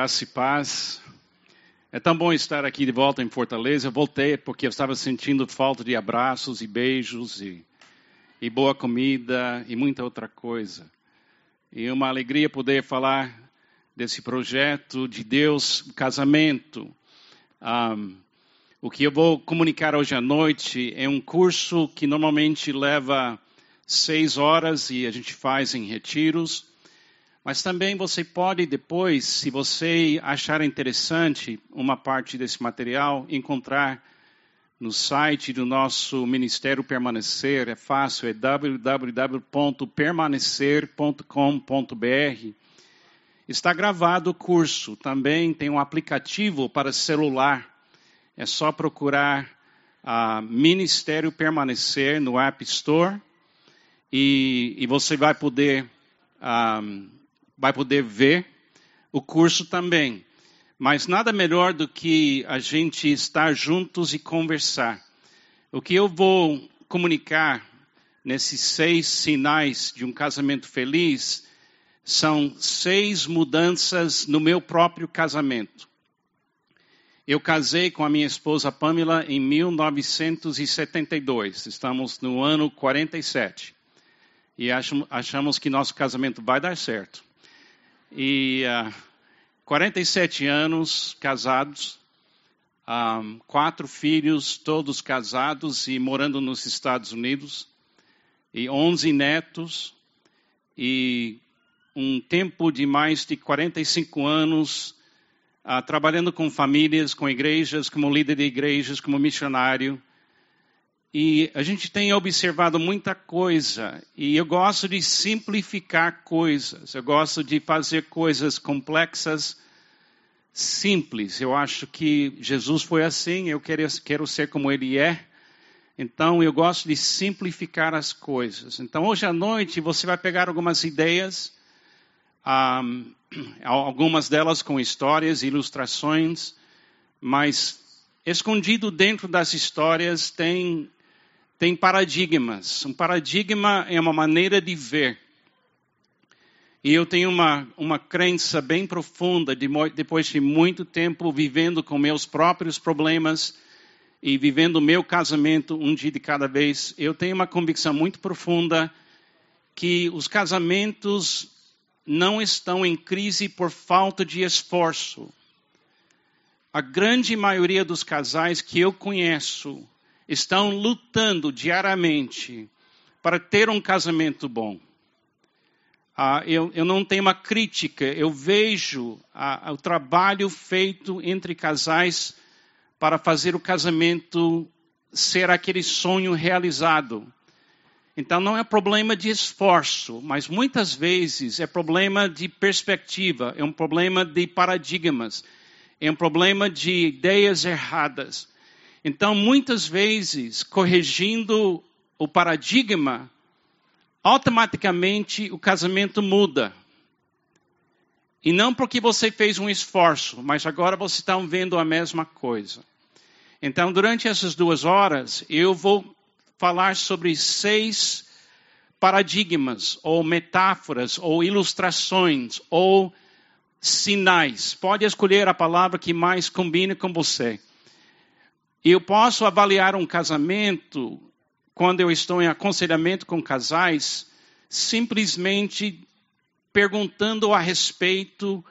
Graça e paz. É tão bom estar aqui de volta em Fortaleza. Eu voltei porque eu estava sentindo falta de abraços e beijos e, e boa comida e muita outra coisa. E uma alegria poder falar desse projeto de Deus, casamento. Um, o que eu vou comunicar hoje à noite é um curso que normalmente leva seis horas e a gente faz em retiros. Mas também você pode depois, se você achar interessante uma parte desse material, encontrar no site do nosso Ministério Permanecer. É fácil, é www.permanecer.com.br. Está gravado o curso. Também tem um aplicativo para celular. É só procurar uh, Ministério Permanecer no App Store e, e você vai poder um, ah, vai poder ver o curso também. Mas nada melhor do que a gente estar juntos e conversar. O que eu vou comunicar nesses seis sinais de um casamento feliz são seis mudanças no meu próprio casamento. Eu casei com a minha esposa Pamela em 1972. Estamos no ano 47. E achamos que nosso casamento vai dar certo. E uh, ah, 47 anos casados, ah, quatro filhos, todos casados e morando nos Estados Unidos, e 11 netos, e um tempo de mais de 45 anos uh, trabalhando com famílias, com igrejas, como líder de igrejas, como missionário. E a gente tem observado muita coisa, e eu gosto de simplificar coisas, eu gosto de fazer coisas complexas simples. Eu acho que Jesus foi assim, eu quero, quero ser como ele é. Então eu gosto de simplificar as coisas. Então hoje à noite você vai pegar algumas ideias, um, algumas delas com histórias, ilustrações, mas escondido dentro das histórias tem tem paradigmas. Um paradigma é uma maneira de ver. E eu tenho uma, uma crença bem profunda, de, depois de muito tempo vivendo com meus próprios problemas e vivendo o meu casamento um dia de cada vez, eu tenho uma convicção muito profunda que os casamentos não estão em crise por falta de esforço. A grande maioria dos casais que eu conheço estão lutando diariamente para ter um casamento bom. Ah, eu, eu, não tenho uma crítica, eu vejo ah, o trabalho feito entre casais para fazer o casamento ser aquele sonho realizado. Então não é problema de esforço, mas muitas vezes é problema de perspectiva, é um problema de paradigmas, é um problema de ideias erradas. Então, muitas vezes, corrigindo o paradigma, automaticamente o casamento muda. E não porque você fez um esforço, mas agora vocês estão vendo a mesma coisa. Então, durante essas duas horas, eu vou falar sobre seis paradigmas, ou metáforas, ou ilustrações, ou sinais. Pode escolher a palavra que mais combine com você. Eu posso avaliar um casamento quando eu estou em aconselhamento com casais, simplesmente perguntando a respeito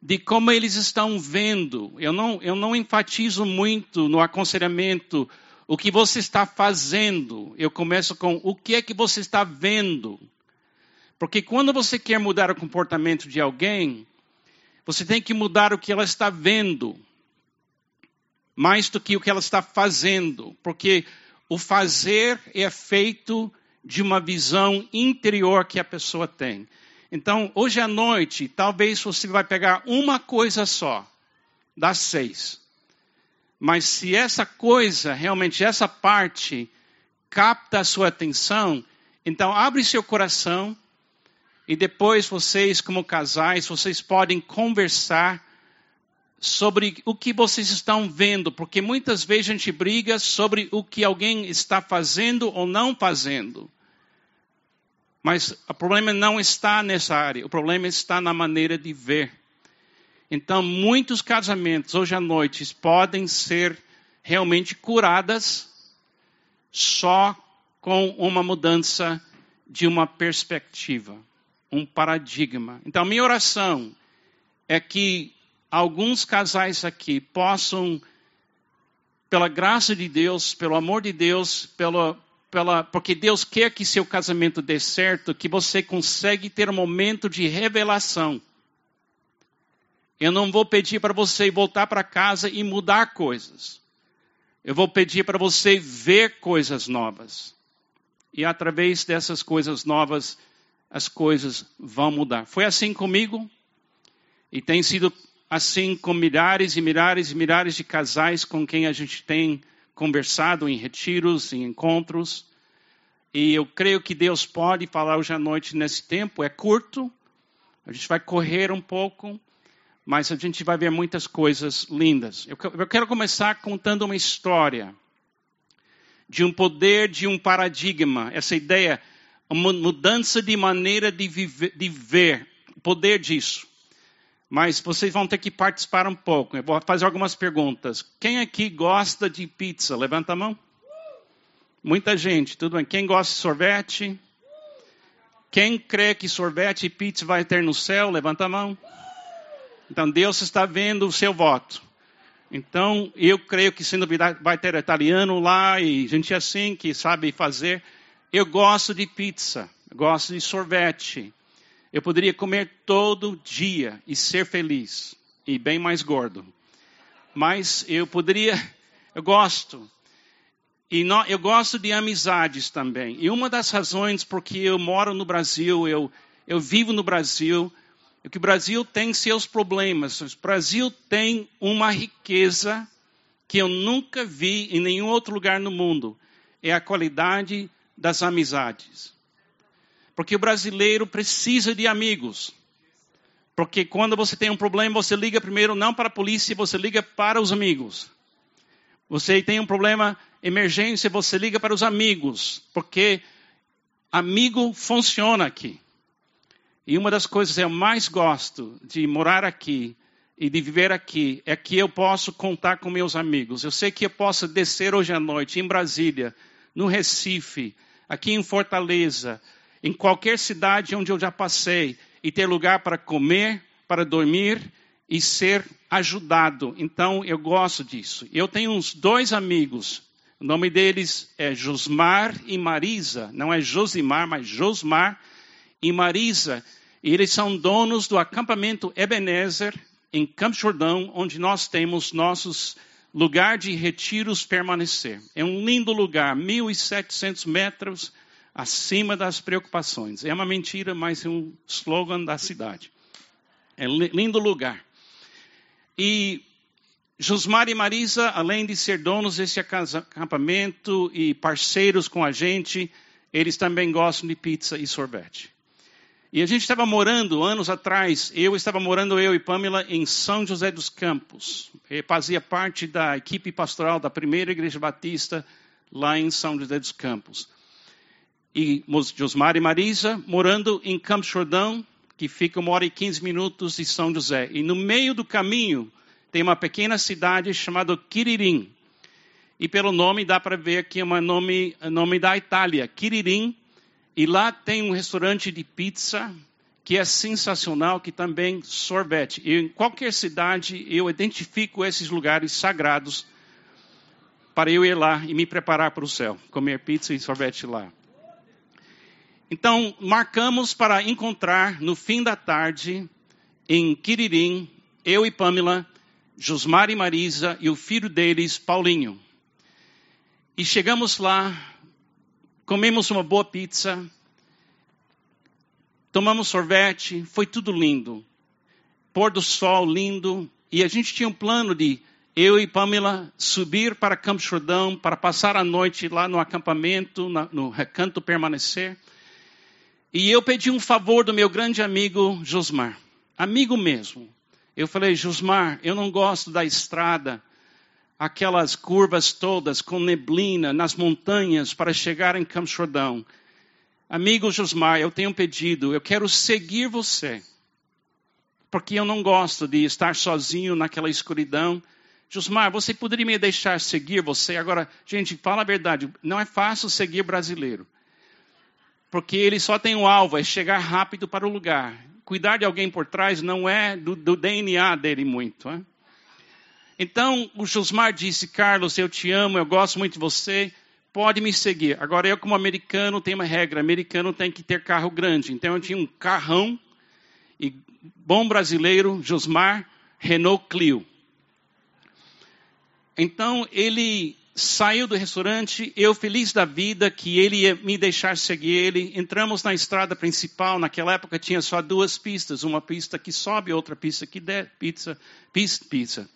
de como eles estão vendo. Eu não, eu não enfatizo muito no aconselhamento o que você está fazendo. Eu começo com o que é que você está vendo. Porque quando você quer mudar o comportamento de alguém, você tem que mudar o que ela está vendo mais do que o que ela está fazendo, porque o fazer é feito de uma visão interior que a pessoa tem. Então, hoje à noite, talvez você vai pegar uma coisa só, das seis. Mas se essa coisa, realmente essa parte, capta a sua atenção, então abre seu coração e depois vocês, como casais, vocês podem conversar sobre o que vocês estão vendo, porque muitas vezes a gente briga sobre o que alguém está fazendo ou não fazendo. Mas o problema não está nessa área, o problema está na maneira de ver. Então, muitos casamentos hoje à noite podem ser realmente curadas só com uma mudança de uma perspectiva, um paradigma. Então, minha oração é que alguns casais aqui possam, pela graça de Deus, pelo amor de Deus, pela, pela, porque Deus quer que seu casamento dê certo, que você consegue ter um momento de revelação. Eu não vou pedir para você voltar para casa e mudar coisas. Eu vou pedir para você ver coisas novas. E através dessas coisas novas, as coisas vão mudar. Foi assim comigo e tem sido assim com milhares e milhares e milhares de casais com quem a gente tem conversado em retiros, em encontros. E eu creio que Deus pode falar hoje à noite nesse tempo. É curto, a gente vai correr um pouco, mas a gente vai ver muitas coisas lindas. Eu, eu quero começar contando uma história de um poder, de um paradigma, essa ideia, uma mudança de maneira de, viver, de ver, o poder disso. Mas vocês vão ter que participar um pouco. Eu vou fazer algumas perguntas. Quem aqui gosta de pizza? Levanta a mão. Muita gente, tudo bem. Quem gosta de sorvete? Quem crê que sorvete e pizza vai ter no céu? Levanta a mão. Então Deus está vendo o seu voto. Então eu creio que sendo vai ter italiano lá e gente assim que sabe fazer. Eu gosto de pizza, gosto de sorvete. Eu poderia comer todo dia e ser feliz e bem mais gordo. Mas eu poderia, eu gosto. E eu gosto de amizades também. E uma das razões porque eu moro no Brasil, eu, eu vivo no Brasil, é que o Brasil tem seus problemas. O Brasil tem uma riqueza que eu nunca vi em nenhum outro lugar no mundo. É a qualidade das amizades. Porque o brasileiro precisa de amigos. Porque quando você tem um problema, você liga primeiro não para a polícia, você liga para os amigos. Você tem um problema, emergência, você liga para os amigos. Porque amigo funciona aqui. E uma das coisas que eu mais gosto de morar aqui e de viver aqui é que eu posso contar com meus amigos. Eu sei que eu posso descer hoje à noite em Brasília, no Recife, aqui em Fortaleza, em qualquer cidade onde eu já passei e ter lugar para comer, para dormir e ser ajudado. Então eu gosto disso. Eu tenho uns dois amigos. O nome deles é Josmar e Marisa. Não é Josimar, mas Josmar e Marisa. E eles são donos do acampamento Ebenezer, em Campo Jordão, onde nós temos nossos lugar de retiros permanecer. É um lindo lugar, 1.700 metros acima das preocupações. É uma mentira, mas é um slogan da cidade. É lindo lugar. E Josmar e Marisa, além de ser donos desse acampamento e parceiros com a gente, eles também gostam de pizza e sorvete. E a gente estava morando, anos atrás, eu estava morando, eu e Pamela, em São José dos Campos. Eu fazia parte da equipe pastoral da primeira igreja batista lá em São José dos Campos. E Josmar e Marisa morando em Campos Jordão, que fica uma hora e quinze minutos de São José. E no meio do caminho tem uma pequena cidade chamada Quiririm. E pelo nome dá para ver que é um nome, nome da Itália. Quiririm e lá tem um restaurante de pizza que é sensacional, que também sorvete. E em qualquer cidade eu identifico esses lugares sagrados para eu ir lá e me preparar para o céu, comer pizza e sorvete lá. Então, marcamos para encontrar no fim da tarde em Quiririm, eu e Pamela, Josmar e Marisa e o filho deles, Paulinho. E chegamos lá, comemos uma boa pizza, tomamos sorvete, foi tudo lindo. Pôr do sol lindo. E a gente tinha um plano de eu e Pamela subir para Campo Jordão para passar a noite lá no acampamento, no recanto permanecer. E eu pedi um favor do meu grande amigo Josmar, amigo mesmo. Eu falei, Josmar, eu não gosto da estrada aquelas curvas todas com neblina nas montanhas para chegar em Campo Jordão. Amigo Josmar, eu tenho um pedido, eu quero seguir você. Porque eu não gosto de estar sozinho naquela escuridão. Josmar, você poderia me deixar seguir você? Agora, gente, fala a verdade, não é fácil seguir brasileiro. Porque ele só tem um alvo, é chegar rápido para o lugar. Cuidar de alguém por trás não é do, do DNA dele muito. Hein? Então, o Josmar disse, Carlos, eu te amo, eu gosto muito de você, pode me seguir. Agora, eu como americano tenho uma regra, americano tem que ter carro grande. Então, eu tinha um carrão, e bom brasileiro, Josmar, Renault Clio. Então, ele saiu do restaurante, eu feliz da vida que ele ia me deixar seguir ele. Entramos na estrada principal, naquela época tinha só duas pistas, uma pista que sobe, outra pista que desce, pizza, pista, pizza,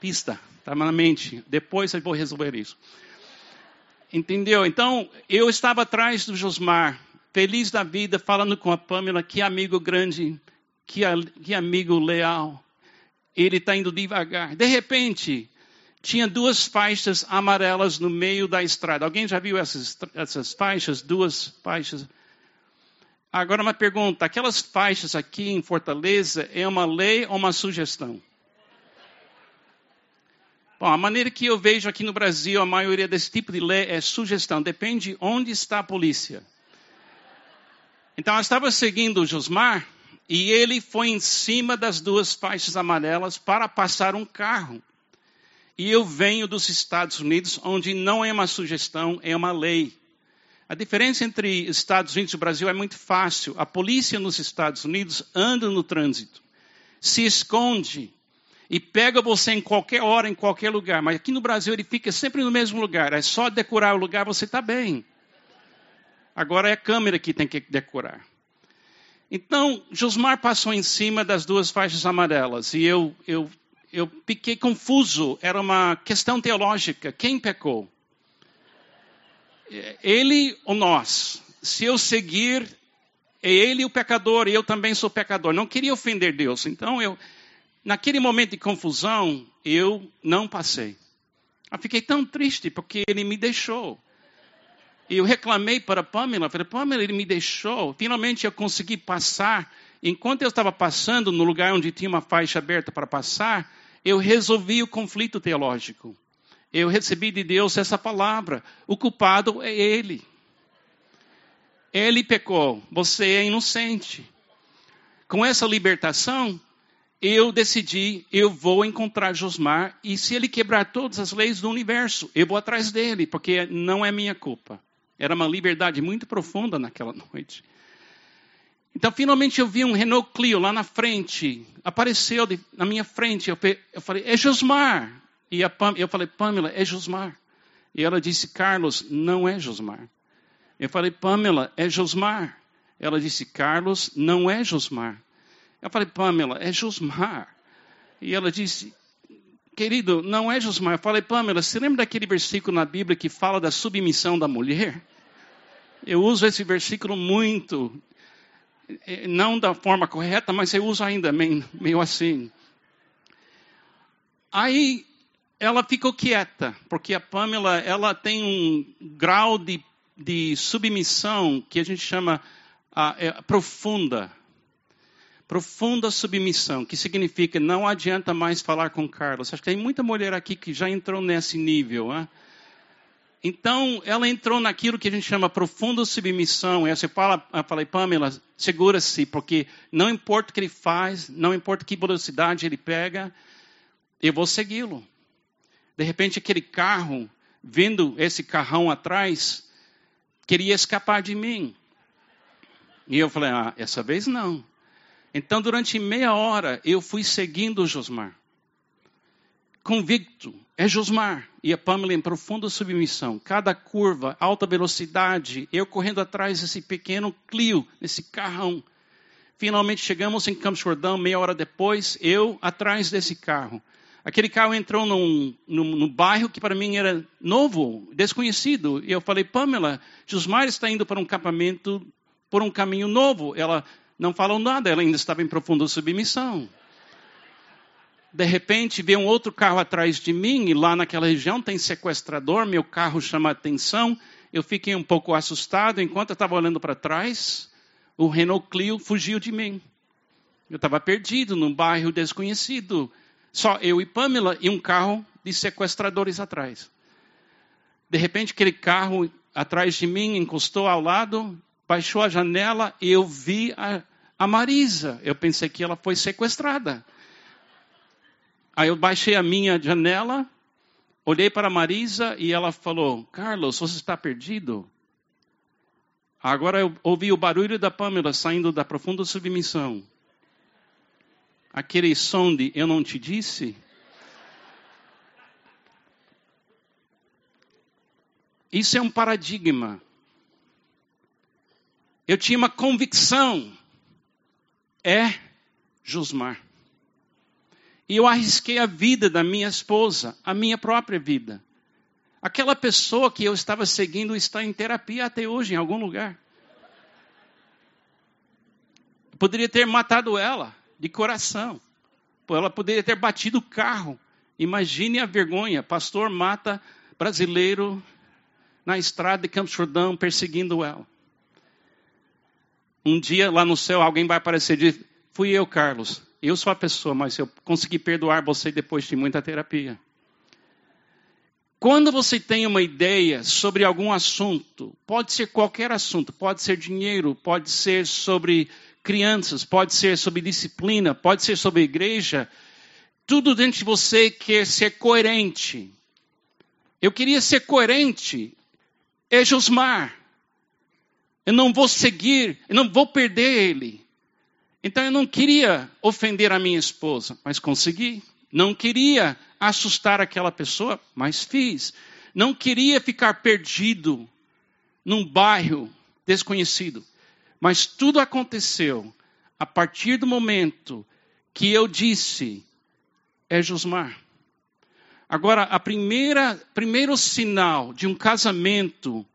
pista, está na mente. Depois eu vou resolver isso. Entendeu? Então, eu estava atrás do Josmar, feliz da vida, falando com a Pamela, que amigo grande, que, que amigo leal. Ele está indo devagar. De repente, tinha duas faixas amarelas no meio da estrada. Alguém já viu essas, essas faixas? Duas faixas. Agora, uma pergunta: aquelas faixas aqui em Fortaleza é uma lei ou uma sugestão? Bom, a maneira que eu vejo aqui no Brasil, a maioria desse tipo de lei é sugestão, depende onde está a polícia. Então, eu estava seguindo o Josmar e ele foi em cima das duas faixas amarelas para passar um carro. E eu venho dos Estados Unidos, onde não é uma sugestão, é uma lei. A diferença entre Estados Unidos e Brasil é muito fácil. A polícia nos Estados Unidos anda no trânsito, se esconde, e pega você em qualquer hora, em qualquer lugar. Mas aqui no Brasil ele fica sempre no mesmo lugar. É só decorar o lugar, você está bem. Agora é a câmera que tem que decorar. Então, Josmar passou em cima das duas faixas amarelas e eu, eu, eu fiquei confuso. Era uma questão teológica. Quem pecou? Ele ou nós? Se eu seguir, é ele o pecador e eu também sou pecador. Não queria ofender Deus. Então eu, Naquele momento de confusão, eu não passei. Eu fiquei tão triste porque ele me deixou. E eu reclamei para Pamela, falei, Pamela, ele me deixou. Finalmente eu consegui passar. Enquanto eu estava passando no lugar onde tinha uma faixa aberta para passar, eu resolvi o conflito teológico. Eu recebi de Deus essa palavra. O culpado é ele. Ele pecou, você é inocente. Com essa libertação, eu decidi, eu vou encontrar Josmar e se ele quebrar todas as leis do universo, eu vou atrás dele, porque não é minha culpa. Era uma liberdade muito profunda naquela noite. Então, finalmente eu vi um Renault Clio lá na frente, apareceu de, na minha frente. Eu, eu, falei, é Josmar. E a Pam, eu falei, Pamela, é Josmar. E ela disse, Carlos, não é Josmar. Eu falei, Pamela, é Josmar. Ela disse, Carlos, não é Josmar. Eu falei, Pamela, é Josmar. E ela disse, querido, não é Josmar. Eu falei, Pamela, você lembra daquele versículo na Bíblia que fala da submissão da mulher? Eu uso esse versículo muito, não da forma correta, mas eu uso ainda meio, assim. Aí ela ficou quieta, porque a Pamela ela tem um grau de, de submissão que a gente chama é, profunda. Profunda submissão, que significa não adianta mais falar com Carlos. Acho que tem muita mulher aqui que já entrou nesse nível. Hein? Então, ela entrou naquilo que a gente chama profunda submissão. E você fala, eu falei, Pamela, segura-se, porque não importa o que ele faz, não importa que velocidade ele pega, eu vou segui-lo. De repente, aquele carro, vendo esse carrão atrás, queria escapar de mim. E eu falei, ah, essa vez não. Então, durante meia hora, eu fui seguindo o Josmar. Convicto, é Josmar. E a Pamela em profunda submissão. Cada curva, alta velocidade, eu correndo atrás desse pequeno Clio, nesse carrão. Finalmente chegamos em Campos Jordão, meia hora depois, eu atrás desse carro. Aquele carro entrou num, num, num, bairro que para mim era novo, desconhecido. E eu falei, Pamela, Josmar está indo para um acampamento por um caminho novo. Ela não falam nada, ela ainda estava em profunda submissão. De repente, vê um outro carro atrás de mim, e lá naquela região tem sequestrador, meu carro chama atenção, eu fiquei um pouco assustado. Enquanto eu estava olhando para trás, o Renault Clio fugiu de mim. Eu estava perdido num bairro desconhecido. Só eu e Pamela e um carro de sequestradores atrás. De repente, aquele carro atrás de mim encostou ao lado, baixou a janela e eu vi a, a Marisa. Eu pensei que ela foi sequestrada. Aí eu baixei a minha janela, olhei para a Marisa e ela falou: Carlos, você está perdido? Agora eu ouvi o barulho da Pamela saindo da profunda submissão. Aquele som de eu não te disse. Isso é um paradigma. Eu tinha uma convicção. É Josmar. E eu arrisquei a vida da minha esposa, a minha própria vida. Aquela pessoa que eu estava seguindo está em terapia até hoje, em algum lugar. Eu poderia ter matado ela de coração. Ela poderia ter batido o carro. Imagine a vergonha. Pastor mata brasileiro na estrada de Campos Jordão perseguindo ela. Um dia lá no céu alguém vai aparecer e diz: Fui eu, Carlos. Eu sou a pessoa, mas eu consegui perdoar você depois de muita terapia. Quando você tem uma ideia sobre algum assunto, pode ser qualquer assunto, pode ser dinheiro, pode ser sobre crianças, pode ser sobre disciplina, pode ser sobre igreja, tudo dentro de você quer ser coerente. Eu queria ser coerente é Josmar. Eu não vou seguir, eu não vou perder ele. Então eu não queria ofender a minha esposa, mas consegui. Não queria assustar aquela pessoa, mas fiz. Não queria ficar perdido num bairro desconhecido. Mas tudo aconteceu a partir do momento que eu disse: é Josmar. Agora, a primeira primeiro sinal de um casamento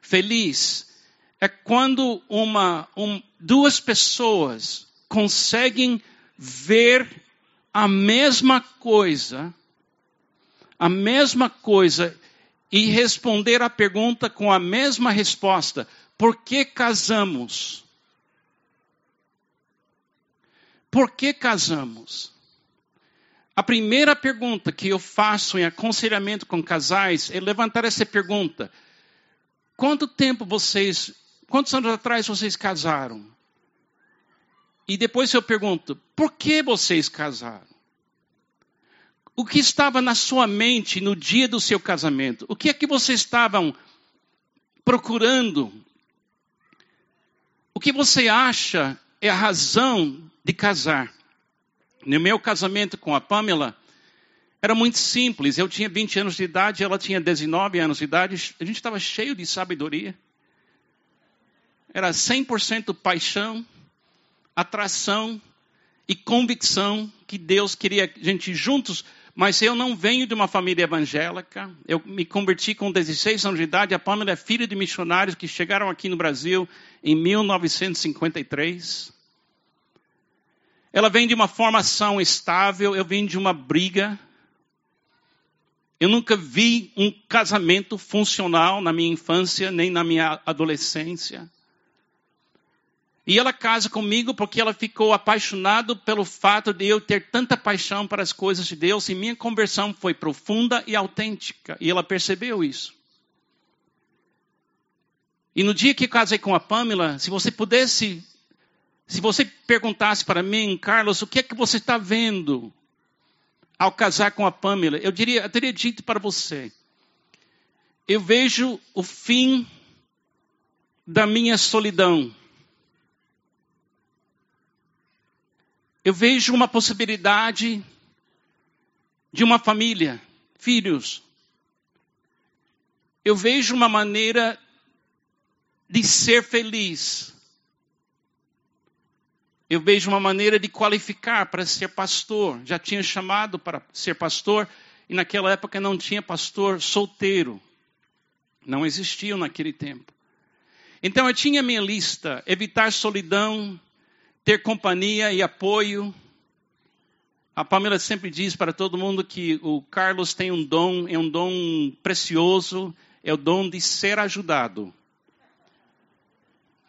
feliz é quando uma, um, duas pessoas conseguem ver a mesma coisa, a mesma coisa e responder a pergunta com a mesma resposta: por que casamos? Por que casamos? A primeira pergunta que eu faço em aconselhamento com casais é levantar essa pergunta: quanto tempo vocês, quantos anos atrás vocês casaram? E depois eu pergunto: por que vocês casaram? O que estava na sua mente no dia do seu casamento? O que é que vocês estavam procurando? O que você acha é a razão de casar? No meu casamento com a Pamela, era muito simples. Eu tinha 20 anos de idade, ela tinha 19 anos de idade. A gente estava cheio de sabedoria. Era 100% paixão, atração e convicção que Deus queria a gente juntos. Mas eu não venho de uma família evangélica. Eu me converti com 16 anos de idade. A Pamela é filha de missionários que chegaram aqui no Brasil em 1953. Ela vem de uma formação estável, eu venho de uma briga. Eu nunca vi um casamento funcional na minha infância, nem na minha adolescência. E ela casa comigo porque ela ficou apaixonada pelo fato de eu ter tanta paixão para as coisas de Deus e minha conversão foi profunda e autêntica. E ela percebeu isso. E no dia que casei com a Pamela, se você pudesse se você perguntasse para mim, Carlos, o que é que você está vendo ao casar com a Pamela? Eu, diria, eu teria dito para você: eu vejo o fim da minha solidão. Eu vejo uma possibilidade de uma família, filhos. Eu vejo uma maneira de ser feliz eu vejo uma maneira de qualificar para ser pastor. Já tinha chamado para ser pastor e naquela época não tinha pastor solteiro. Não existiam naquele tempo. Então eu tinha minha lista: evitar solidão, ter companhia e apoio. A Pamela sempre diz para todo mundo que o Carlos tem um dom, é um dom precioso, é o dom de ser ajudado.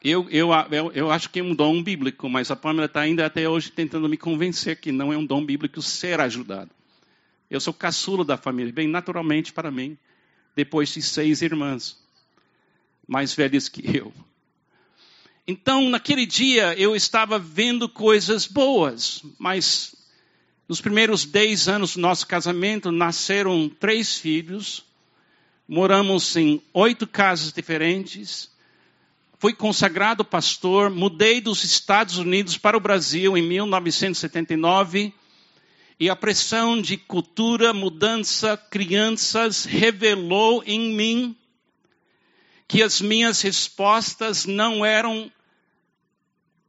Eu, eu, eu, eu acho que é um dom bíblico, mas a Pamela está ainda até hoje tentando me convencer que não é um dom bíblico ser ajudado. Eu sou caçula da família, bem naturalmente para mim, depois de seis irmãs, mais velhas que eu. Então, naquele dia, eu estava vendo coisas boas, mas nos primeiros dez anos do nosso casamento, nasceram três filhos, moramos em oito casas diferentes, fui consagrado pastor, mudei dos Estados Unidos para o Brasil em 1979 e a pressão de cultura, mudança, crianças revelou em mim que as minhas respostas não eram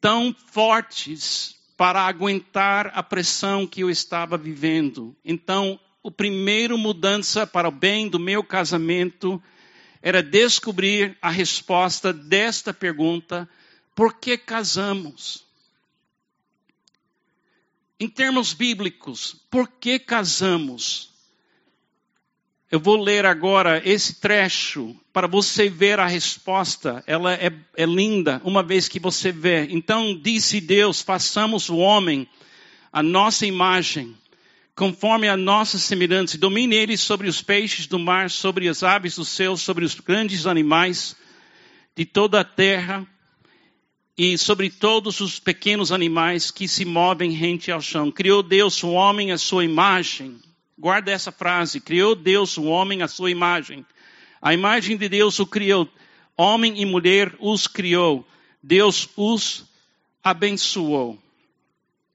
tão fortes para aguentar a pressão que eu estava vivendo. Então, o primeiro mudança para o bem do meu casamento era descobrir a resposta desta pergunta: por que casamos? Em termos bíblicos, por que casamos? Eu vou ler agora esse trecho para você ver a resposta. Ela é, é, linda, uma vez que você vê. Então disse Deus: façamos o homem a nossa imagem conforme a nossa semelhança, domine ele sobre os peixes do mar, sobre as aves do céu, sobre os grandes animais de toda a terra e sobre todos os pequenos animais que se movem rente ao chão. Criou Deus o homem à sua imagem. Guarda essa frase. Criou Deus o homem à sua imagem. A imagem de Deus o criou. Homem e mulher os criou. Deus os abençoou.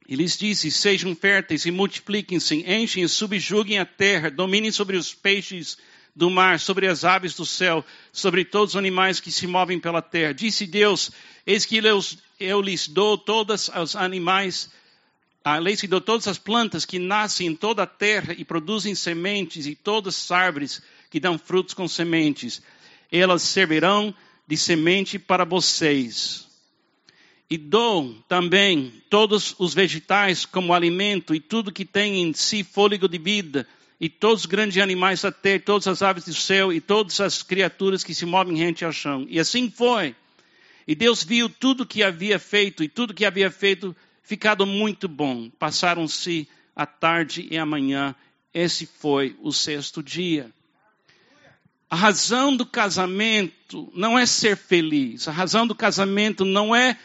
E lhes disse: Sejam férteis e multipliquem-se, enchem e subjuguem a terra, dominem sobre os peixes do mar, sobre as aves do céu, sobre todos os animais que se movem pela terra. Disse Deus: Eis que eu, eu lhes dou todos os animais, a lei se dou todas as plantas que nascem em toda a terra e produzem sementes, e todas as árvores que dão frutos com sementes. Elas servirão de semente para vocês e dou também todos os vegetais como alimento e tudo que tem em si fôlego de vida, e todos os grandes animais da terra, todas as aves do céu e todas as criaturas que se movem rente ao chão. E assim foi. E Deus viu tudo que havia feito, e tudo que havia feito ficado muito bom. Passaram-se a tarde e a manhã. Esse foi o sexto dia. A razão do casamento não é ser feliz. A razão do casamento não é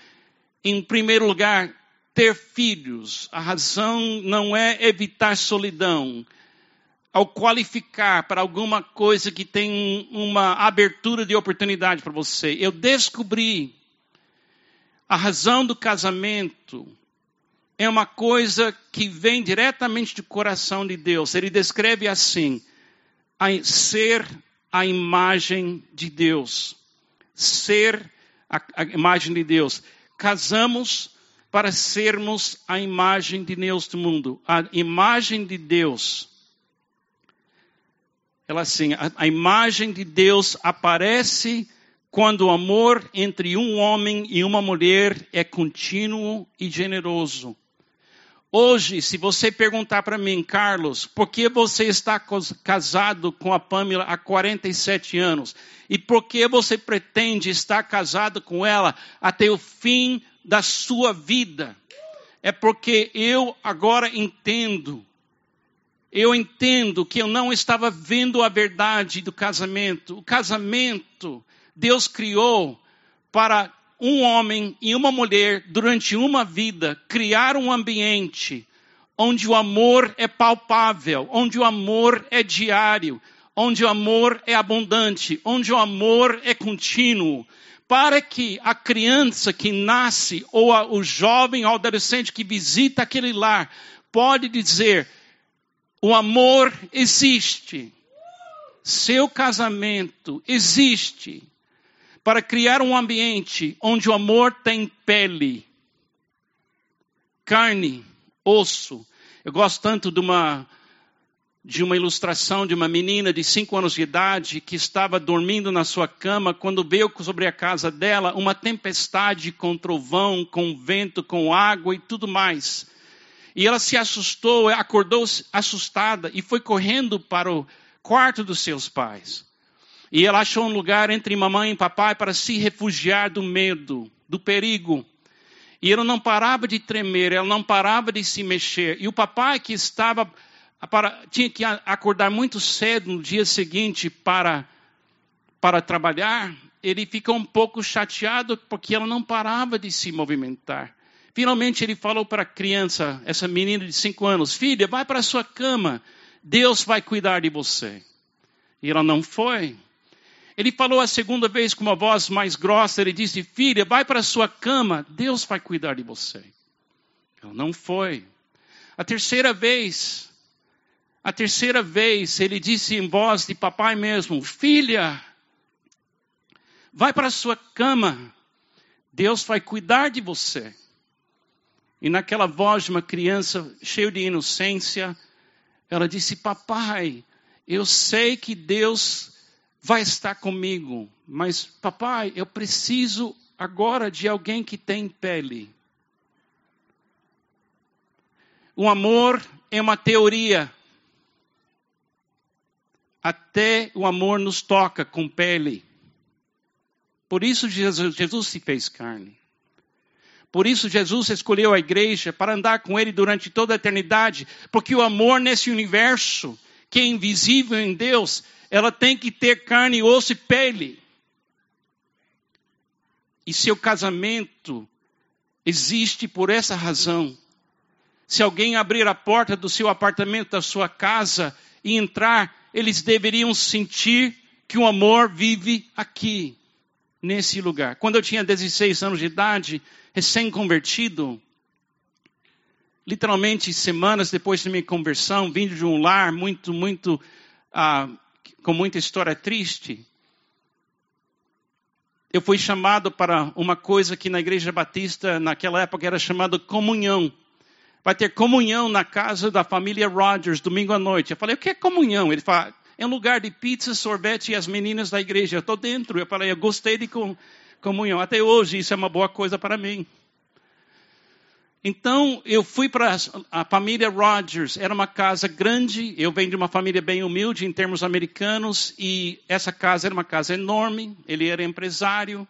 em primeiro lugar, ter filhos. A razão não é evitar solidão. Ao qualificar para alguma coisa que tem uma abertura de oportunidade para você, eu descobri a razão do casamento é uma coisa que vem diretamente do coração de Deus. Ele descreve assim: ser a imagem de Deus. Ser a, a imagem de Deus casamos para sermos a imagem de Deus do mundo. A imagem de Deus. Ela assim, a, a imagem de Deus aparece quando o amor entre um homem e uma mulher é contínuo e generoso. Hoje, se você perguntar para mim, Carlos, por que você está casado com a Pamela há 47 anos? E por que você pretende estar casado com ela até o fim da sua vida? É porque eu agora entendo. Eu entendo que eu não estava vendo a verdade do casamento. O casamento, Deus criou para um homem e uma mulher, durante uma vida, criar um ambiente onde o amor é palpável, onde o amor é diário, onde o amor é abundante, onde o amor é contínuo, para que a criança que nasce ou a, o jovem ou adolescente que visita aquele lar pode dizer: o amor existe. Seu casamento existe para criar um ambiente onde o amor tem pele, carne, osso. Eu gosto tanto de uma de uma ilustração de uma menina de cinco anos de idade que estava dormindo na sua cama quando veio sobre a casa dela uma tempestade com trovão, com vento, com água e tudo mais. E ela se assustou, acordou assustada e foi correndo para o quarto dos seus pais. E ela achou um lugar entre mamãe e papai para se refugiar do medo, do perigo. E ela não parava de tremer, ela não parava de se mexer. E o papai que estava para, tinha que acordar muito cedo no dia seguinte para para trabalhar, ele ficou um pouco chateado porque ela não parava de se movimentar. Finalmente ele falou para a criança, essa menina de cinco anos, filha, vai para a sua cama, Deus vai cuidar de você. E ela não foi. Ele falou a segunda vez com uma voz mais grossa, ele disse, filha, vai para a sua cama, Deus vai cuidar de você. Ela não foi. A terceira vez, a terceira vez, ele disse em voz de papai mesmo, filha, vai para a sua cama, Deus vai cuidar de você. E naquela voz de uma criança cheia de inocência, ela disse: Papai, eu sei que Deus vai estar comigo, mas papai, eu preciso agora de alguém que tem pele. O amor é uma teoria. Até o amor nos toca com pele. Por isso Jesus, Jesus se fez carne. Por isso Jesus escolheu a igreja para andar com ele durante toda a eternidade, porque o amor nesse universo, que é invisível em Deus, ela tem que ter carne, osso e pele. E seu casamento existe por essa razão. Se alguém abrir a porta do seu apartamento, da sua casa e entrar, eles deveriam sentir que o amor vive aqui nesse lugar. Quando eu tinha 16 anos de idade, recém-convertido, literalmente semanas depois da minha conversão, vindo de um lar muito, muito, ah, com muita história triste, eu fui chamado para uma coisa que na Igreja Batista, naquela época, era chamada comunhão. Vai ter comunhão na casa da família Rogers, domingo à noite. Eu falei, o que é comunhão? Ele fala, é um lugar de pizza, sorvete e as meninas da igreja. Eu estou dentro. Eu falei, eu gostei de comunhão. Até hoje isso é uma boa coisa para mim. Então eu fui para a família Rogers. Era uma casa grande. Eu venho de uma família bem humilde em termos americanos e essa casa era uma casa enorme. Ele era empresário.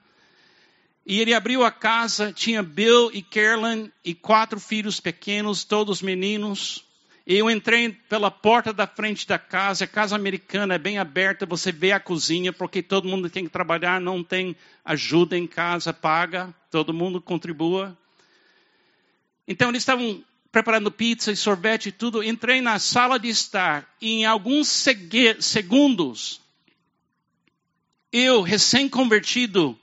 E ele abriu a casa, tinha Bill e Carolyn e quatro filhos pequenos, todos meninos. Eu entrei pela porta da frente da casa, a casa americana é bem aberta, você vê a cozinha, porque todo mundo tem que trabalhar, não tem ajuda em casa, paga, todo mundo contribua. Então eles estavam preparando pizza e sorvete e tudo. Entrei na sala de estar e em alguns segundos, eu, recém-convertido,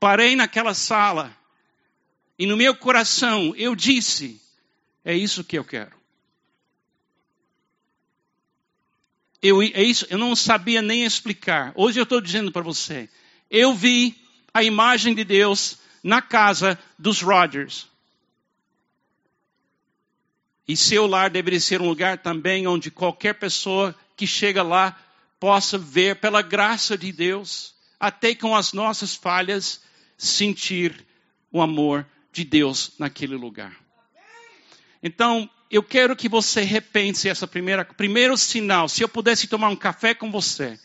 parei naquela sala e no meu coração eu disse: é isso que eu quero. Eu, é isso, eu não sabia nem explicar. Hoje eu estou dizendo para você. Eu vi a imagem de Deus na casa dos Rogers. E seu lar deveria ser um lugar também onde qualquer pessoa que chega lá possa ver, pela graça de Deus, até com as nossas falhas, sentir o amor de Deus naquele lugar. Então, eu quero que você repense essa primeira, primeiro sinal. Se eu pudesse tomar um café com você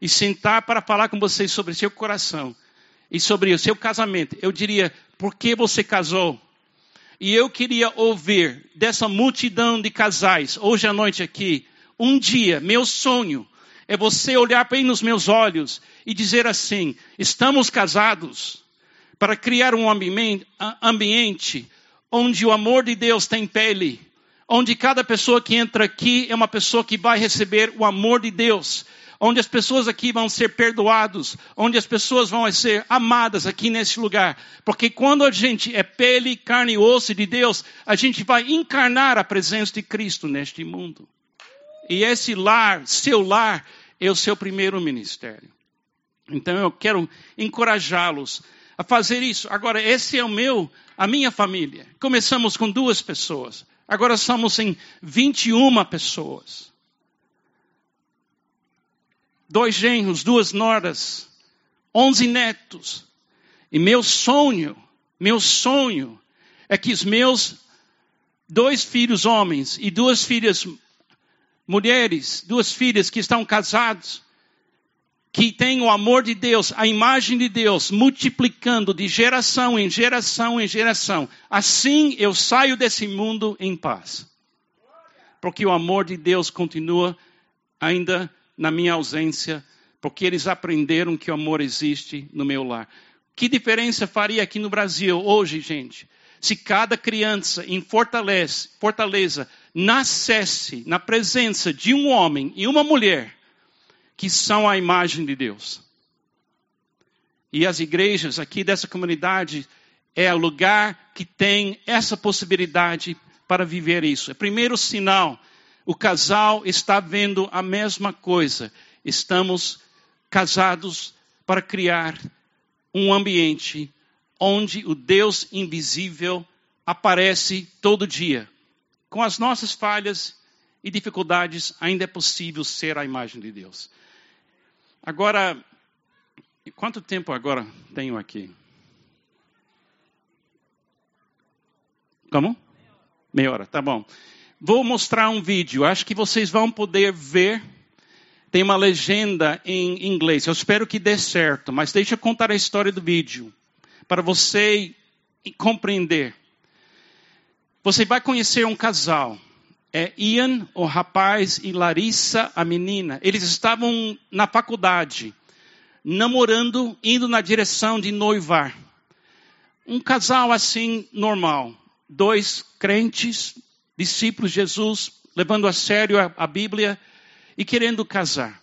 e sentar para falar com você sobre seu coração e sobre o seu casamento, eu diria: por que você casou? E eu queria ouvir dessa multidão de casais hoje à noite aqui. Um dia, meu sonho é você olhar bem nos meus olhos e dizer assim: estamos casados para criar um ambiente onde o amor de Deus tem pele onde cada pessoa que entra aqui é uma pessoa que vai receber o amor de Deus, onde as pessoas aqui vão ser perdoados, onde as pessoas vão ser amadas aqui nesse lugar. Porque quando a gente é pele, carne e osso de Deus, a gente vai encarnar a presença de Cristo neste mundo. E esse lar, seu lar, é o seu primeiro ministério. Então eu quero encorajá-los a fazer isso. Agora, esse é o meu, a minha família. Começamos com duas pessoas. Agora somos em 21 pessoas. Dois genros, duas noras, 11 netos. E meu sonho, meu sonho é que os meus dois filhos homens e duas filhas mulheres, duas filhas que estão casados, que tem o amor de Deus, a imagem de Deus, multiplicando de geração em geração em geração. Assim eu saio desse mundo em paz. Porque o amor de Deus continua ainda na minha ausência, porque eles aprenderam que o amor existe no meu lar. Que diferença faria aqui no Brasil hoje, gente? Se cada criança em Fortaleza, Fortaleza nascesse na presença de um homem e uma mulher que são a imagem de Deus. E as igrejas aqui dessa comunidade é o lugar que tem essa possibilidade para viver isso. É o primeiro sinal. O casal está vendo a mesma coisa. Estamos casados para criar um ambiente onde o Deus invisível aparece todo dia. Com as nossas falhas e dificuldades, ainda é possível ser a imagem de Deus. Agora, quanto tempo agora tenho aqui? Como? Meia hora, tá bom. Vou mostrar um vídeo, acho que vocês vão poder ver. Tem uma legenda em inglês. Eu espero que dê certo, mas deixa eu contar a história do vídeo para você compreender. Você vai conhecer um casal é Ian, o rapaz, e Larissa, a menina. Eles estavam na faculdade, namorando, indo na direção de noivar. Um casal assim, normal. Dois crentes, discípulos de Jesus, levando a sério a, a Bíblia e querendo casar.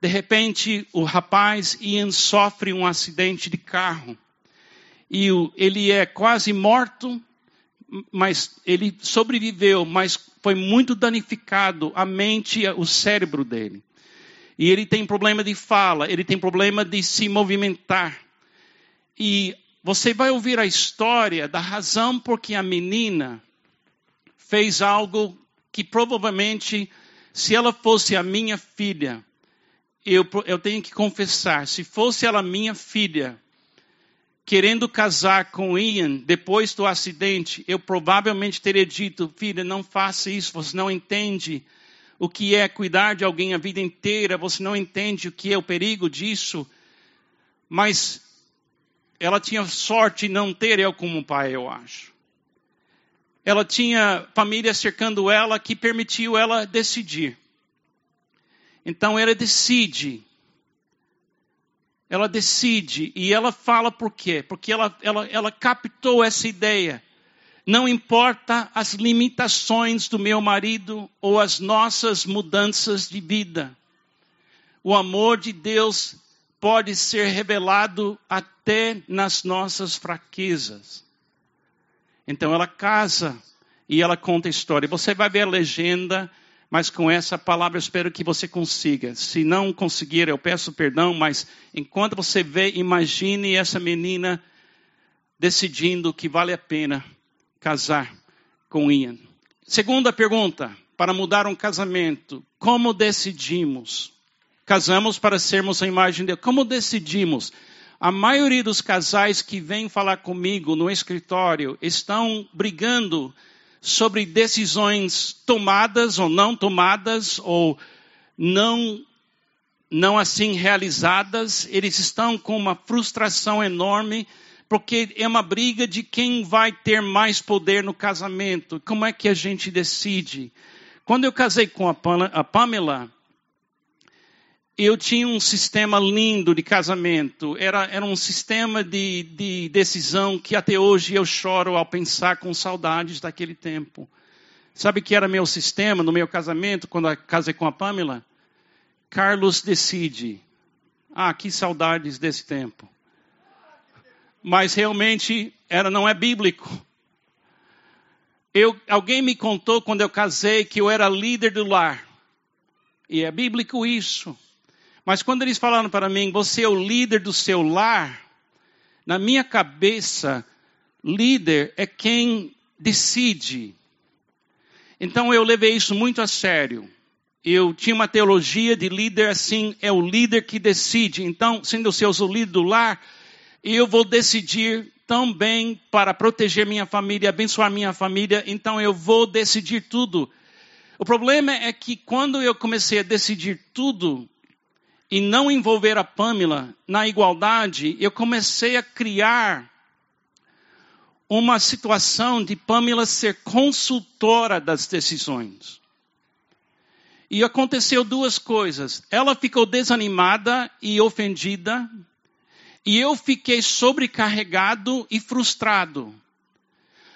De repente, o rapaz Ian sofre um acidente de carro. E ele é quase morto mas ele sobreviveu, mas foi muito danificado a mente, o cérebro dele. E ele tem problema de fala, ele tem problema de se movimentar. E você vai ouvir a história da razão por que a menina fez algo que provavelmente, se ela fosse a minha filha, eu, eu tenho que confessar, se fosse ela minha filha, querendo casar com Ian depois do acidente, eu provavelmente teria dito: filha, não faça isso, você não entende o que é cuidar de alguém a vida inteira, você não entende o que é o perigo disso. Mas ela tinha sorte de não ter eu como pai, eu acho. Ela tinha família cercando ela que permitiu ela decidir. Então ela decide ela decide e ela fala por quê? Porque ela, ela, ela captou essa ideia. Não importa as limitações do meu marido ou as nossas mudanças de vida. O amor de Deus pode ser revelado até nas nossas fraquezas. Então ela casa e ela conta a história. Você vai ver a legenda mas com essa palavra eu espero que você consiga. Se não conseguir, eu peço perdão, mas enquanto você vê, imagine essa menina decidindo que vale a pena casar com Ian. Segunda pergunta, para mudar um casamento, como decidimos? Casamos para sermos a imagem de Deus. Como decidimos? A maioria dos casais que vêm falar comigo no escritório estão brigando sobre decisões tomadas ou não tomadas, ou não, não assim realizadas, eles estão com uma frustração enorme, porque é uma briga de quem vai ter mais poder no casamento. Como é que a gente decide? Quando eu casei com a Pamela, eu tinha um sistema lindo de casamento. Era, era um sistema de, de decisão que até hoje eu choro ao pensar com saudades daquele tempo. Sabe que era meu sistema no meu casamento, quando eu casei com a Pamela? Carlos decide. Ah, que saudades desse tempo. Mas realmente era, não é bíblico. Eu, alguém me contou quando eu casei que eu era líder do lar. E é bíblico isso. Mas quando eles falaram para mim, você é o líder do seu lar, na minha cabeça, líder é quem decide. Então eu levei isso muito a sério. Eu tinha uma teologia de líder assim, é o líder que decide. Então, sendo o seu líder do lar, eu vou decidir também para proteger minha família, abençoar minha família, então eu vou decidir tudo. O problema é que quando eu comecei a decidir tudo, e não envolver a Pamela na igualdade, eu comecei a criar uma situação de Pamela ser consultora das decisões. E aconteceu duas coisas. Ela ficou desanimada e ofendida, e eu fiquei sobrecarregado e frustrado.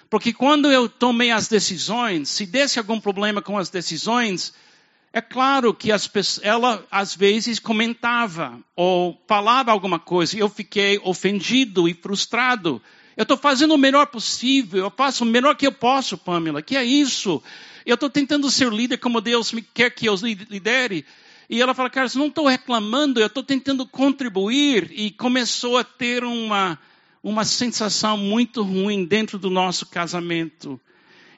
Porque quando eu tomei as decisões, se desse algum problema com as decisões, é claro que pessoas, ela às vezes comentava ou falava alguma coisa e eu fiquei ofendido e frustrado. Eu estou fazendo o melhor possível, eu faço o melhor que eu posso, Pamela. Que é isso? Eu estou tentando ser líder como Deus me quer que eu lidere. E ela fala, Carlos, não estou reclamando, eu estou tentando contribuir. E começou a ter uma, uma sensação muito ruim dentro do nosso casamento.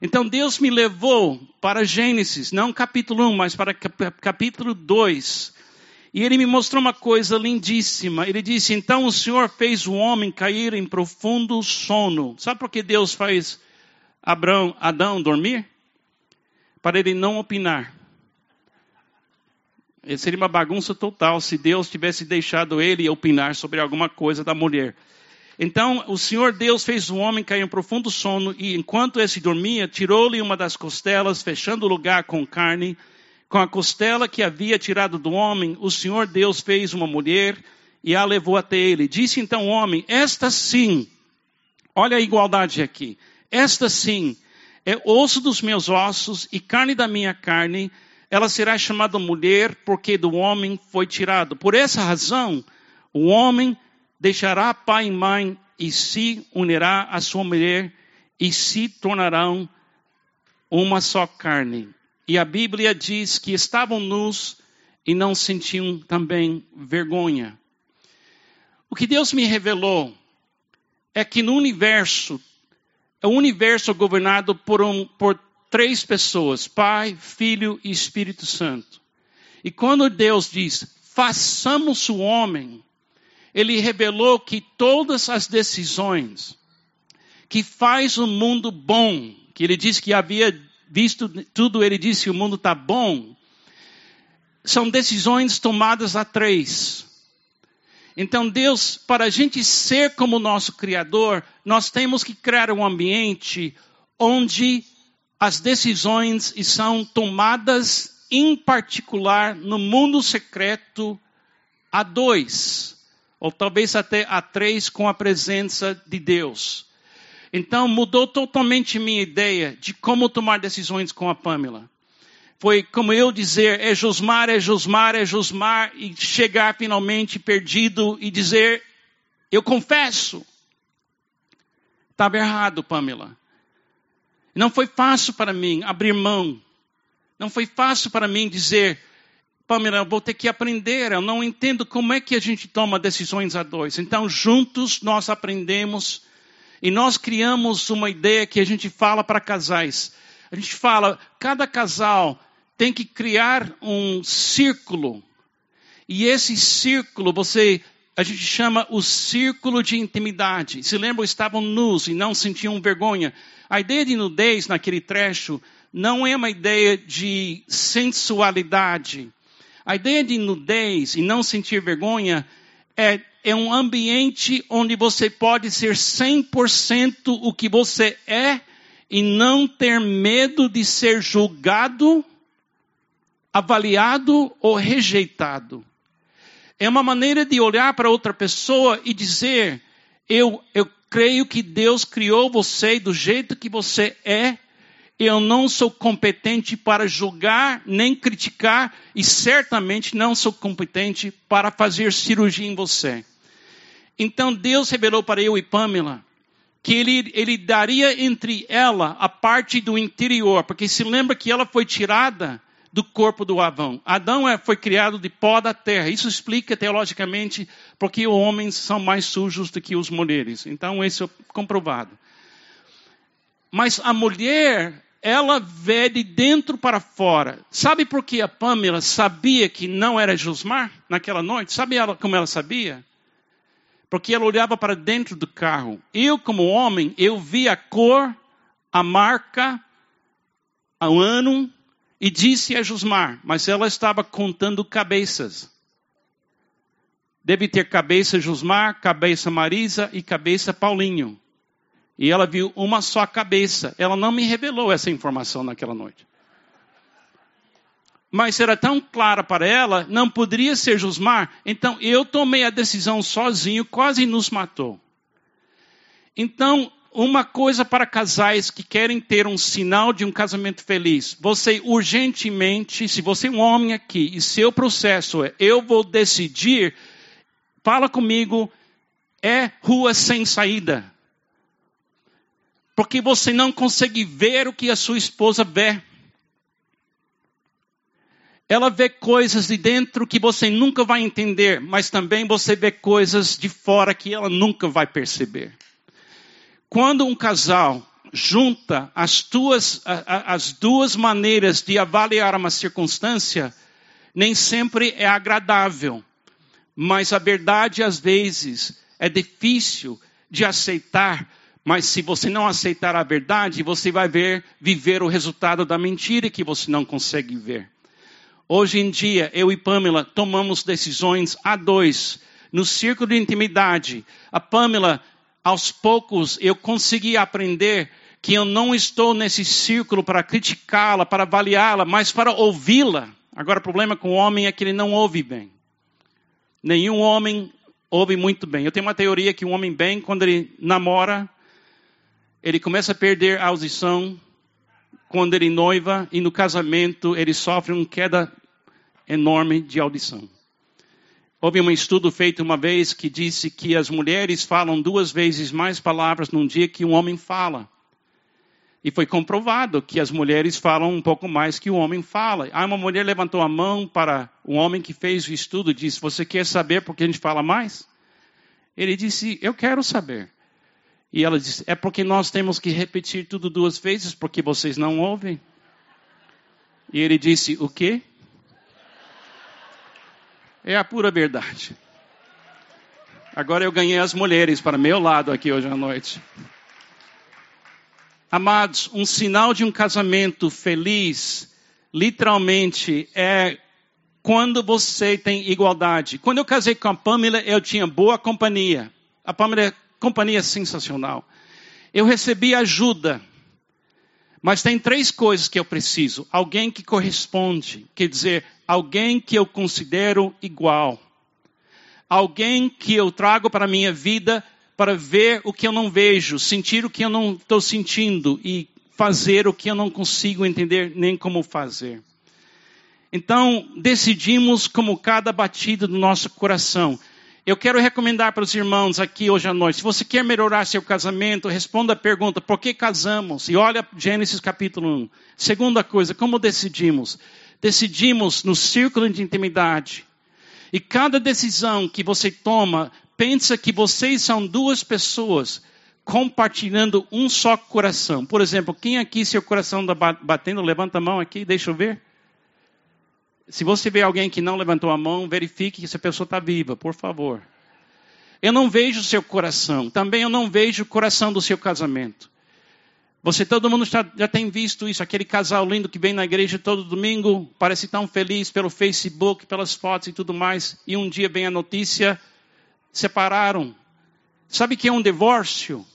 Então Deus me levou para Gênesis, não capítulo 1, mas para capítulo 2. E ele me mostrou uma coisa lindíssima. Ele disse: Então o Senhor fez o homem cair em profundo sono. Sabe por que Deus faz Abraão, Adão dormir? Para ele não opinar. Seria uma bagunça total se Deus tivesse deixado ele opinar sobre alguma coisa da mulher. Então o Senhor Deus fez o homem cair em profundo sono e enquanto esse dormia, tirou-lhe uma das costelas, fechando o lugar com carne. Com a costela que havia tirado do homem, o Senhor Deus fez uma mulher e a levou até ele. Disse então o homem: Esta sim, olha a igualdade aqui. Esta sim é osso dos meus ossos e carne da minha carne. Ela será chamada mulher porque do homem foi tirado. Por essa razão, o homem deixará pai e mãe e se unirá à sua mulher e se tornarão uma só carne. E a Bíblia diz que estavam nus e não sentiam também vergonha. O que Deus me revelou é que no universo, é o universo governado por, um, por três pessoas: Pai, Filho e Espírito Santo. E quando Deus diz, façamos o homem, ele revelou que todas as decisões que faz o mundo bom, que ele disse que havia visto tudo, ele disse que o mundo está bom, são decisões tomadas a três. Então, Deus, para a gente ser como nosso Criador, nós temos que criar um ambiente onde as decisões são tomadas, em particular, no mundo secreto, a dois ou talvez até a três com a presença de Deus. Então mudou totalmente minha ideia de como tomar decisões com a Pamela. Foi como eu dizer, é Josmar, é Josmar, é Josmar, e chegar finalmente perdido e dizer, eu confesso. Estava errado, Pamela. Não foi fácil para mim abrir mão. Não foi fácil para mim dizer, Pamela, eu vou ter que aprender, eu não entendo como é que a gente toma decisões a dois. Então, juntos nós aprendemos e nós criamos uma ideia que a gente fala para casais. A gente fala, cada casal tem que criar um círculo. E esse círculo, você, a gente chama o círculo de intimidade. Se lembram, estavam nus e não sentiam vergonha. A ideia de nudez naquele trecho não é uma ideia de sensualidade a ideia de nudez e não sentir vergonha é, é um ambiente onde você pode ser 100% o que você é e não ter medo de ser julgado, avaliado ou rejeitado. É uma maneira de olhar para outra pessoa e dizer: eu, eu creio que Deus criou você do jeito que você é eu não sou competente para julgar nem criticar e certamente não sou competente para fazer cirurgia em você. Então Deus revelou para eu e Pamela que ele, ele daria entre ela a parte do interior, porque se lembra que ela foi tirada do corpo do Adão. Adão é, foi criado de pó da terra. Isso explica teologicamente porque os homens são mais sujos do que as mulheres. Então, isso é comprovado. Mas a mulher ela vê de dentro para fora. Sabe por que a Pamela sabia que não era Josmar naquela noite? Sabe ela, como ela sabia? Porque ela olhava para dentro do carro. Eu, como homem, eu vi a cor, a marca, o ano e disse a Josmar, mas ela estava contando cabeças. deve ter cabeça Jusmar, cabeça Marisa e cabeça Paulinho. E ela viu uma só cabeça. Ela não me revelou essa informação naquela noite. Mas era tão clara para ela, não poderia ser Jusmar. Então eu tomei a decisão sozinho, quase nos matou. Então, uma coisa para casais que querem ter um sinal de um casamento feliz. Você urgentemente, se você é um homem aqui e seu processo é eu vou decidir, fala comigo, é rua sem saída. Porque você não consegue ver o que a sua esposa vê. Ela vê coisas de dentro que você nunca vai entender, mas também você vê coisas de fora que ela nunca vai perceber. Quando um casal junta as duas, as duas maneiras de avaliar uma circunstância, nem sempre é agradável. Mas a verdade, às vezes, é difícil de aceitar. Mas se você não aceitar a verdade, você vai ver, viver o resultado da mentira que você não consegue ver. Hoje em dia, eu e Pamela tomamos decisões a dois, no círculo de intimidade. A Pamela aos poucos eu consegui aprender que eu não estou nesse círculo para criticá-la, para avaliá-la, mas para ouvi-la. Agora, o problema com o homem é que ele não ouve bem. Nenhum homem ouve muito bem. Eu tenho uma teoria que um homem bem, quando ele namora, ele começa a perder a audição. Quando ele noiva e no casamento, ele sofre uma queda enorme de audição. Houve um estudo feito uma vez que disse que as mulheres falam duas vezes mais palavras num dia que um homem fala. E foi comprovado que as mulheres falam um pouco mais que o homem fala. Aí uma mulher levantou a mão para o homem que fez o estudo e disse: Você quer saber por que a gente fala mais? Ele disse: Eu quero saber. E ela disse: É porque nós temos que repetir tudo duas vezes porque vocês não ouvem. E ele disse: O quê? É a pura verdade. Agora eu ganhei as mulheres para meu lado aqui hoje à noite. Amados, um sinal de um casamento feliz, literalmente, é quando você tem igualdade. Quando eu casei com a Pamela, eu tinha boa companhia. A Pamela companhia sensacional. Eu recebi ajuda. Mas tem três coisas que eu preciso: alguém que corresponde, quer dizer, alguém que eu considero igual, alguém que eu trago para a minha vida para ver o que eu não vejo, sentir o que eu não estou sentindo e fazer o que eu não consigo entender nem como fazer. Então, decidimos como cada batida do nosso coração. Eu quero recomendar para os irmãos aqui hoje à noite, se você quer melhorar seu casamento, responda a pergunta, por que casamos? E olha Gênesis capítulo 1. Segunda coisa, como decidimos? Decidimos no círculo de intimidade. E cada decisão que você toma, pensa que vocês são duas pessoas compartilhando um só coração. Por exemplo, quem aqui seu coração está batendo, levanta a mão aqui, deixa eu ver. Se você vê alguém que não levantou a mão, verifique que essa pessoa está viva, por favor. Eu não vejo o seu coração. Também eu não vejo o coração do seu casamento. Você, todo mundo já, já, tem visto isso, aquele casal lindo que vem na igreja todo domingo, parece tão feliz pelo Facebook, pelas fotos e tudo mais, e um dia vem a notícia, separaram. Sabe que é um divórcio?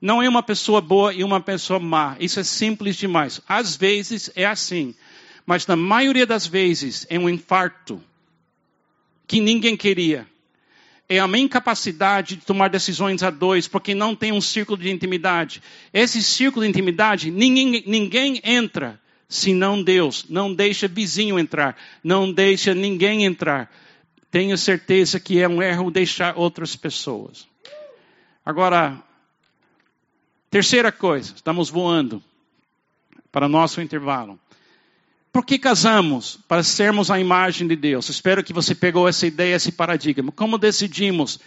Não é uma pessoa boa e uma pessoa má. Isso é simples demais. Às vezes é assim mas na maioria das vezes é um infarto que ninguém queria. É a minha incapacidade de tomar decisões a dois, porque não tem um círculo de intimidade. Esse círculo de intimidade, ninguém, ninguém entra senão Deus. Não deixa vizinho entrar, não deixa ninguém entrar. Tenho certeza que é um erro deixar outras pessoas. Agora, terceira coisa, estamos voando para nosso intervalo. Por que casamos? Para sermos a imagem de Deus. Espero que você pegou essa ideia, esse paradigma. Como decidimos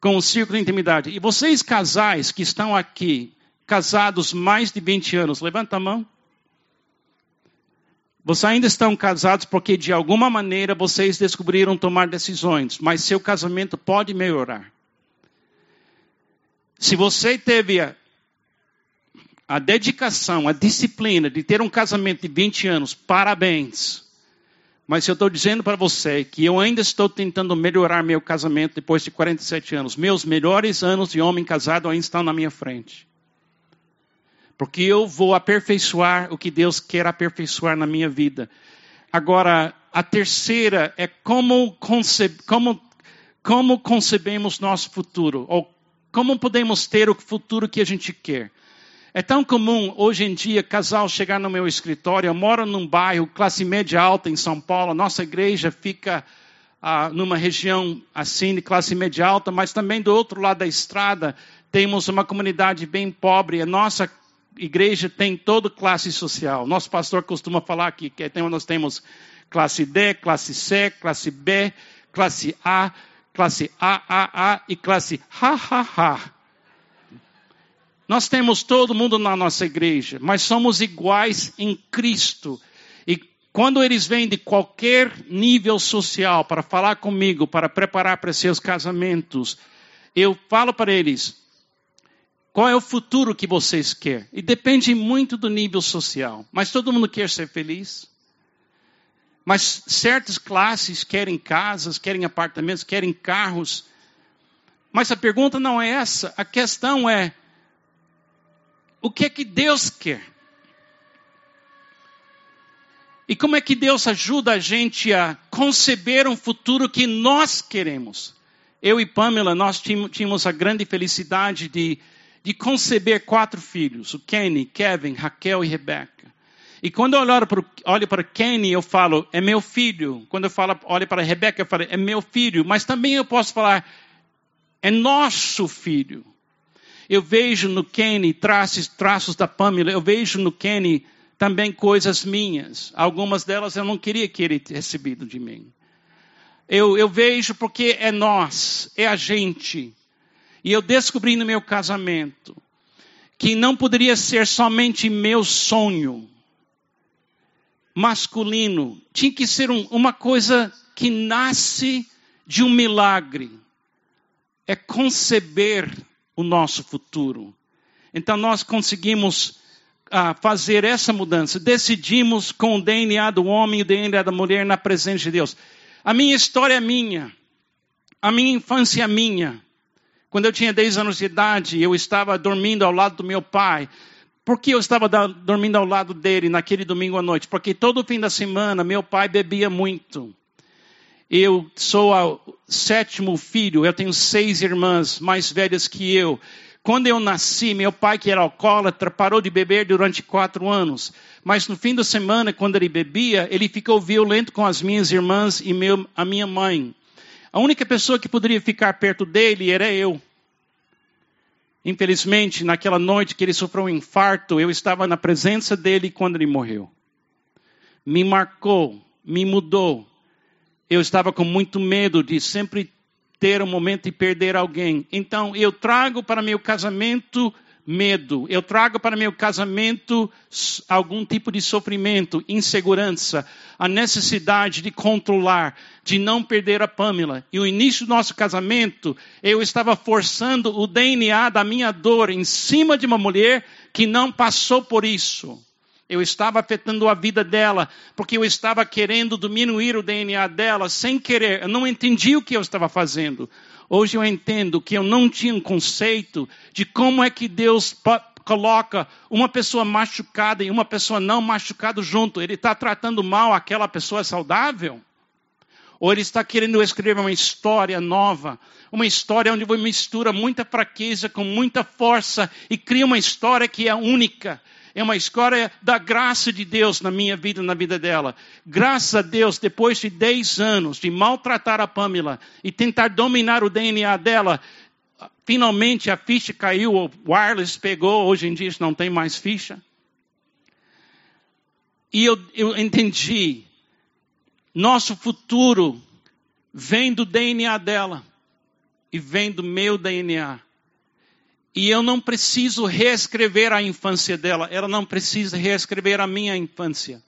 com o círculo de intimidade? E vocês casais que estão aqui, casados mais de 20 anos, levanta a mão. Vocês ainda estão casados porque de alguma maneira vocês descobriram tomar decisões, mas seu casamento pode melhorar. Se você teve a dedicação, a disciplina de ter um casamento de 20 anos, parabéns. Mas eu estou dizendo para você que eu ainda estou tentando melhorar meu casamento depois de 47 anos. Meus melhores anos de homem casado ainda estão na minha frente. Porque eu vou aperfeiçoar o que Deus quer aperfeiçoar na minha vida. Agora, a terceira é como, como, como concebemos nosso futuro, ou como podemos ter o futuro que a gente quer. É tão comum hoje em dia casal chegar no meu escritório. Eu moro num bairro classe média alta em São Paulo. Nossa igreja fica ah, numa região assim de classe média alta, mas também do outro lado da estrada temos uma comunidade bem pobre. A nossa igreja tem toda classe social. Nosso pastor costuma falar aqui que nós temos classe D, classe C, classe B, classe A, classe AAA e classe HHH. Nós temos todo mundo na nossa igreja, mas somos iguais em Cristo. E quando eles vêm de qualquer nível social para falar comigo, para preparar para seus casamentos, eu falo para eles: qual é o futuro que vocês querem? E depende muito do nível social. Mas todo mundo quer ser feliz. Mas certas classes querem casas, querem apartamentos, querem carros. Mas a pergunta não é essa. A questão é: o que é que Deus quer. E como é que Deus ajuda a gente a conceber um futuro que nós queremos? Eu e Pamela, nós tínhamos a grande felicidade de, de conceber quatro filhos: o Kenny, Kevin, Raquel e Rebecca. E quando eu olho para, para Kenny, eu falo, é meu filho. Quando eu falo, olho para Rebecca, eu falo, é meu filho. Mas também eu posso falar, é nosso filho. Eu vejo no Kenny traços, traços da Pamela, eu vejo no Kenny também coisas minhas. Algumas delas eu não queria que ele recebido de mim. Eu, eu vejo porque é nós, é a gente. E eu descobri no meu casamento que não poderia ser somente meu sonho masculino, tinha que ser um, uma coisa que nasce de um milagre. É conceber o nosso futuro. Então nós conseguimos ah, fazer essa mudança. Decidimos com o DNA do homem e o DNA da mulher na presença de Deus. A minha história é minha. A minha infância é minha. Quando eu tinha 10 anos de idade, eu estava dormindo ao lado do meu pai. Por que eu estava dormindo ao lado dele naquele domingo à noite? Porque todo fim da semana meu pai bebia muito. Eu sou o sétimo filho, eu tenho seis irmãs mais velhas que eu. Quando eu nasci, meu pai, que era alcoólatra, parou de beber durante quatro anos. Mas no fim da semana, quando ele bebia, ele ficou violento com as minhas irmãs e meu, a minha mãe. A única pessoa que poderia ficar perto dele era eu. Infelizmente, naquela noite que ele sofreu um infarto, eu estava na presença dele quando ele morreu. Me marcou, me mudou eu estava com muito medo de sempre ter um momento e perder alguém. Então, eu trago para meu casamento medo, eu trago para meu casamento algum tipo de sofrimento, insegurança, a necessidade de controlar, de não perder a Pamela. E o início do nosso casamento, eu estava forçando o DNA da minha dor em cima de uma mulher que não passou por isso. Eu estava afetando a vida dela, porque eu estava querendo diminuir o DNA dela sem querer. Eu não entendi o que eu estava fazendo. Hoje eu entendo que eu não tinha um conceito de como é que Deus coloca uma pessoa machucada e uma pessoa não machucada junto. Ele está tratando mal aquela pessoa saudável? Ou ele está querendo escrever uma história nova, uma história onde mistura muita fraqueza com muita força e cria uma história que é única, é uma história da graça de Deus na minha vida na vida dela. Graças a Deus, depois de 10 anos de maltratar a Pamela e tentar dominar o DNA dela, finalmente a ficha caiu, o wireless pegou, hoje em dia não tem mais ficha. E eu, eu entendi, nosso futuro vem do DNA dela e vem do meu DNA. E eu não preciso reescrever a infância dela, ela não precisa reescrever a minha infância.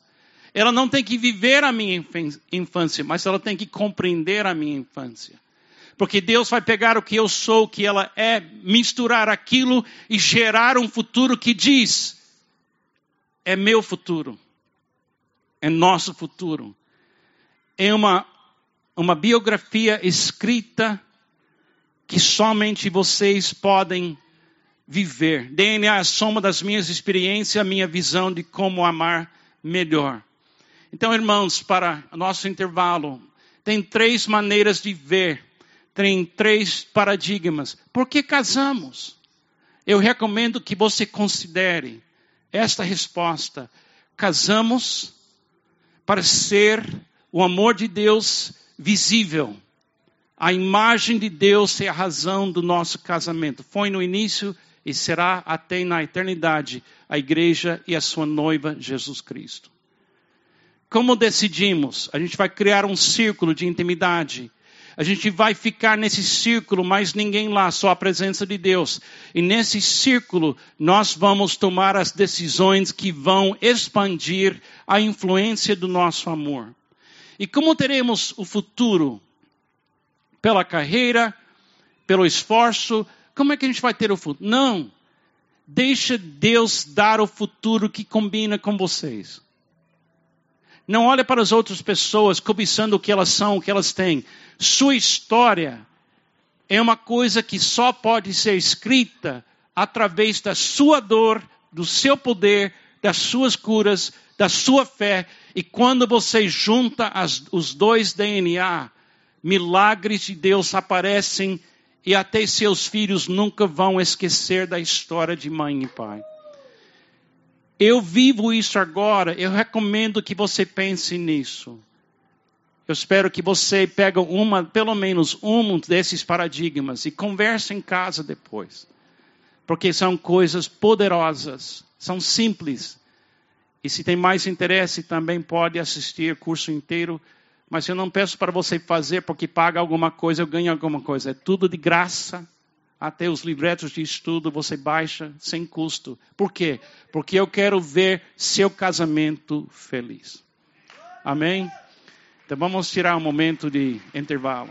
Ela não tem que viver a minha infância, mas ela tem que compreender a minha infância. Porque Deus vai pegar o que eu sou, o que ela é, misturar aquilo e gerar um futuro que diz: é meu futuro, é nosso futuro. é uma, uma biografia escrita que somente vocês podem viver. DNA é a soma das minhas experiências, a minha visão de como amar melhor. Então, irmãos, para nosso intervalo, tem três maneiras de ver, tem três paradigmas. Por que casamos? Eu recomendo que você considere esta resposta. Casamos para ser o amor de Deus visível. A imagem de Deus é a razão do nosso casamento. Foi no início e será até na eternidade a igreja e a sua noiva Jesus Cristo. Como decidimos? A gente vai criar um círculo de intimidade. A gente vai ficar nesse círculo, mas ninguém lá, só a presença de Deus. E nesse círculo, nós vamos tomar as decisões que vão expandir a influência do nosso amor. E como teremos o futuro? Pela carreira, pelo esforço, como é que a gente vai ter o futuro? Não. Deixa Deus dar o futuro que combina com vocês. Não olhe para as outras pessoas cobiçando o que elas são, o que elas têm. Sua história é uma coisa que só pode ser escrita através da sua dor, do seu poder, das suas curas, da sua fé. E quando você junta as, os dois DNA, milagres de Deus aparecem e até seus filhos nunca vão esquecer da história de mãe e pai. Eu vivo isso agora, eu recomendo que você pense nisso. Eu espero que você pegue uma, pelo menos um desses paradigmas e converse em casa depois. Porque são coisas poderosas, são simples. E se tem mais interesse, também pode assistir o curso inteiro mas eu não peço para você fazer porque paga alguma coisa, eu ganho alguma coisa. É tudo de graça. Até os livretos de estudo você baixa sem custo. Por quê? Porque eu quero ver seu casamento feliz. Amém? Então vamos tirar um momento de intervalo.